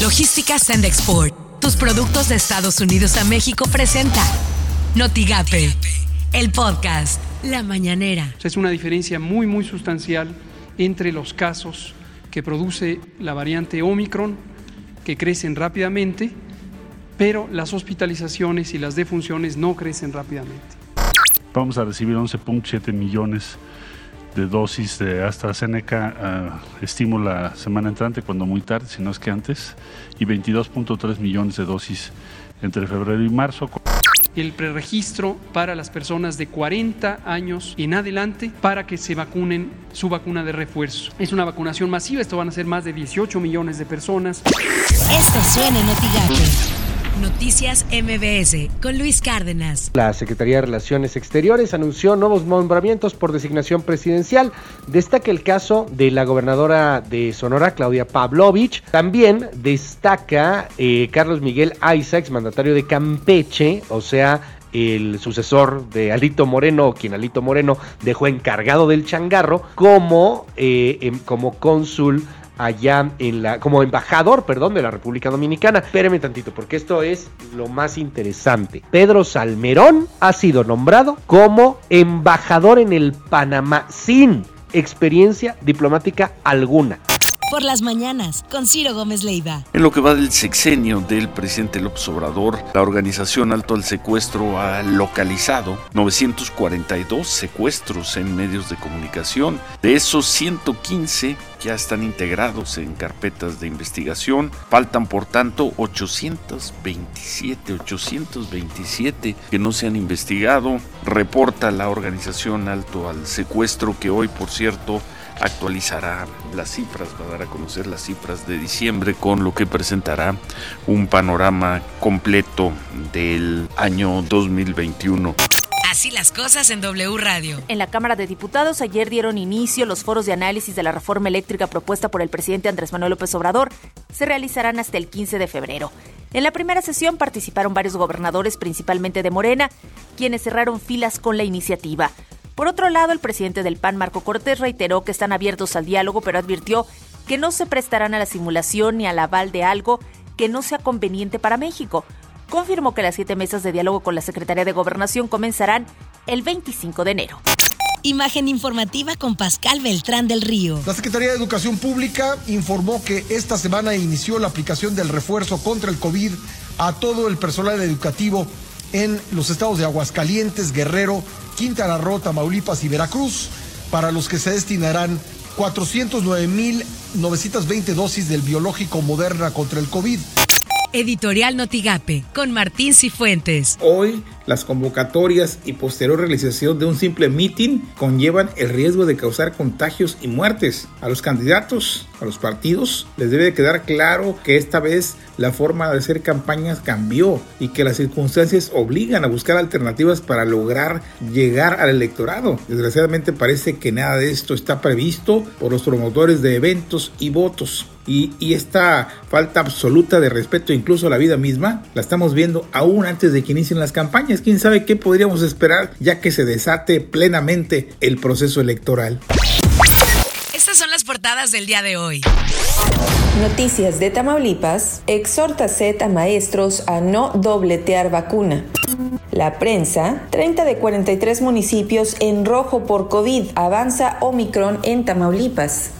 Logística Send Export. Tus productos de Estados Unidos a México presenta Notigape, el podcast La Mañanera. Es una diferencia muy, muy sustancial entre los casos que produce la variante Omicron, que crecen rápidamente, pero las hospitalizaciones y las defunciones no crecen rápidamente. Vamos a recibir 11.7 millones de dosis de AstraZeneca, uh, estimo la semana entrante, cuando muy tarde, si no es que antes, y 22.3 millones de dosis entre febrero y marzo. El preregistro para las personas de 40 años en adelante para que se vacunen su vacuna de refuerzo. Es una vacunación masiva, esto van a ser más de 18 millones de personas. Esto suena en Noticias MBS con Luis Cárdenas. La Secretaría de Relaciones Exteriores anunció nuevos nombramientos por designación presidencial. Destaca el caso de la gobernadora de Sonora, Claudia Pavlovich. También destaca eh, Carlos Miguel Isaacs, mandatario de Campeche, o sea, el sucesor de Alito Moreno, quien Alito Moreno dejó encargado del changarro, como, eh, em, como cónsul allá en la, como embajador, perdón, de la República Dominicana. Espéreme tantito, porque esto es lo más interesante. Pedro Salmerón ha sido nombrado como embajador en el Panamá sin experiencia diplomática alguna por las mañanas con Ciro Gómez Leiva. En lo que va del sexenio del presidente López Obrador, la organización Alto al Secuestro ha localizado 942 secuestros en medios de comunicación. De esos 115 ya están integrados en carpetas de investigación. Faltan, por tanto, 827, 827 que no se han investigado. Reporta la organización Alto al Secuestro que hoy, por cierto, actualizará las cifras, va a dar a conocer las cifras de diciembre con lo que presentará un panorama completo del año 2021. Así las cosas en W Radio. En la Cámara de Diputados ayer dieron inicio los foros de análisis de la reforma eléctrica propuesta por el presidente Andrés Manuel López Obrador. Se realizarán hasta el 15 de febrero. En la primera sesión participaron varios gobernadores, principalmente de Morena, quienes cerraron filas con la iniciativa. Por otro lado, el presidente del PAN, Marco Cortés, reiteró que están abiertos al diálogo, pero advirtió que no se prestarán a la simulación ni al aval de algo que no sea conveniente para México. Confirmó que las siete mesas de diálogo con la Secretaría de Gobernación comenzarán el 25 de enero. Imagen informativa con Pascal Beltrán del Río. La Secretaría de Educación Pública informó que esta semana inició la aplicación del refuerzo contra el COVID a todo el personal educativo en los estados de Aguascalientes, Guerrero, Quintana Roo, Tamaulipas y Veracruz, para los que se destinarán 409.920 dosis del biológico Moderna contra el COVID. Editorial Notigape, con Martín Cifuentes. Hoy, las convocatorias y posterior realización de un simple meeting conllevan el riesgo de causar contagios y muertes. A los candidatos, a los partidos, les debe quedar claro que esta vez la forma de hacer campañas cambió y que las circunstancias obligan a buscar alternativas para lograr llegar al electorado. Desgraciadamente parece que nada de esto está previsto por los promotores de eventos y votos. Y, esta falta absoluta de respeto incluso a la vida misma la estamos viendo aún antes de que inicien las campañas. ¿Quién sabe qué podríamos esperar ya que se desate plenamente el proceso electoral? Estas son las portadas del día de hoy. Noticias de Tamaulipas. Exhorta Z a maestros a no dobletear vacuna. La prensa, 30 de 43 municipios en rojo por COVID, avanza Omicron en Tamaulipas.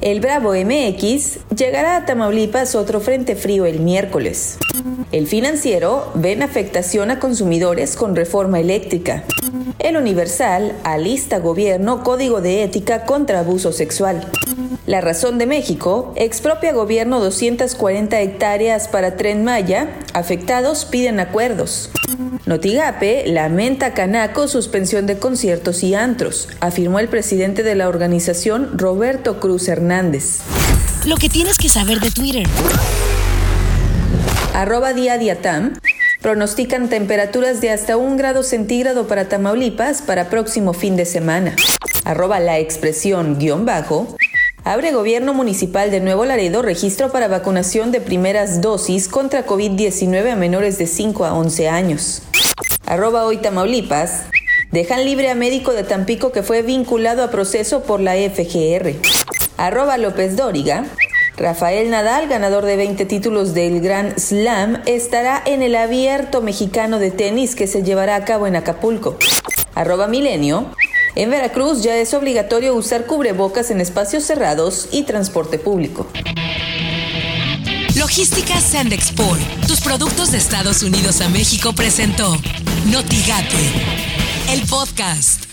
El Bravo MX llegará a Tamaulipas otro frente frío el miércoles. El financiero ven afectación a consumidores con reforma eléctrica. El Universal alista gobierno código de ética contra abuso sexual. La Razón de México expropia gobierno 240 hectáreas para Tren Maya. Afectados piden acuerdos. Notigape lamenta Canaco suspensión de conciertos y antros, afirmó el presidente de la organización Roberto Cruz Hernández. Lo que tienes que saber de Twitter. Arroba día diatam. Pronostican temperaturas de hasta un grado centígrado para Tamaulipas para próximo fin de semana. Arroba la expresión guion bajo. Abre Gobierno Municipal de Nuevo Laredo registro para vacunación de primeras dosis contra COVID-19 a menores de 5 a 11 años. Arroba hoy Tamaulipas. Dejan libre a médico de Tampico que fue vinculado a proceso por la FGR. Arroba López Dóriga. Rafael Nadal, ganador de 20 títulos del Grand Slam, estará en el abierto mexicano de tenis que se llevará a cabo en Acapulco. Arroba Milenio. En Veracruz ya es obligatorio usar cubrebocas en espacios cerrados y transporte público. Logística Sandexport, tus productos de Estados Unidos a México presentó Notigate, el podcast.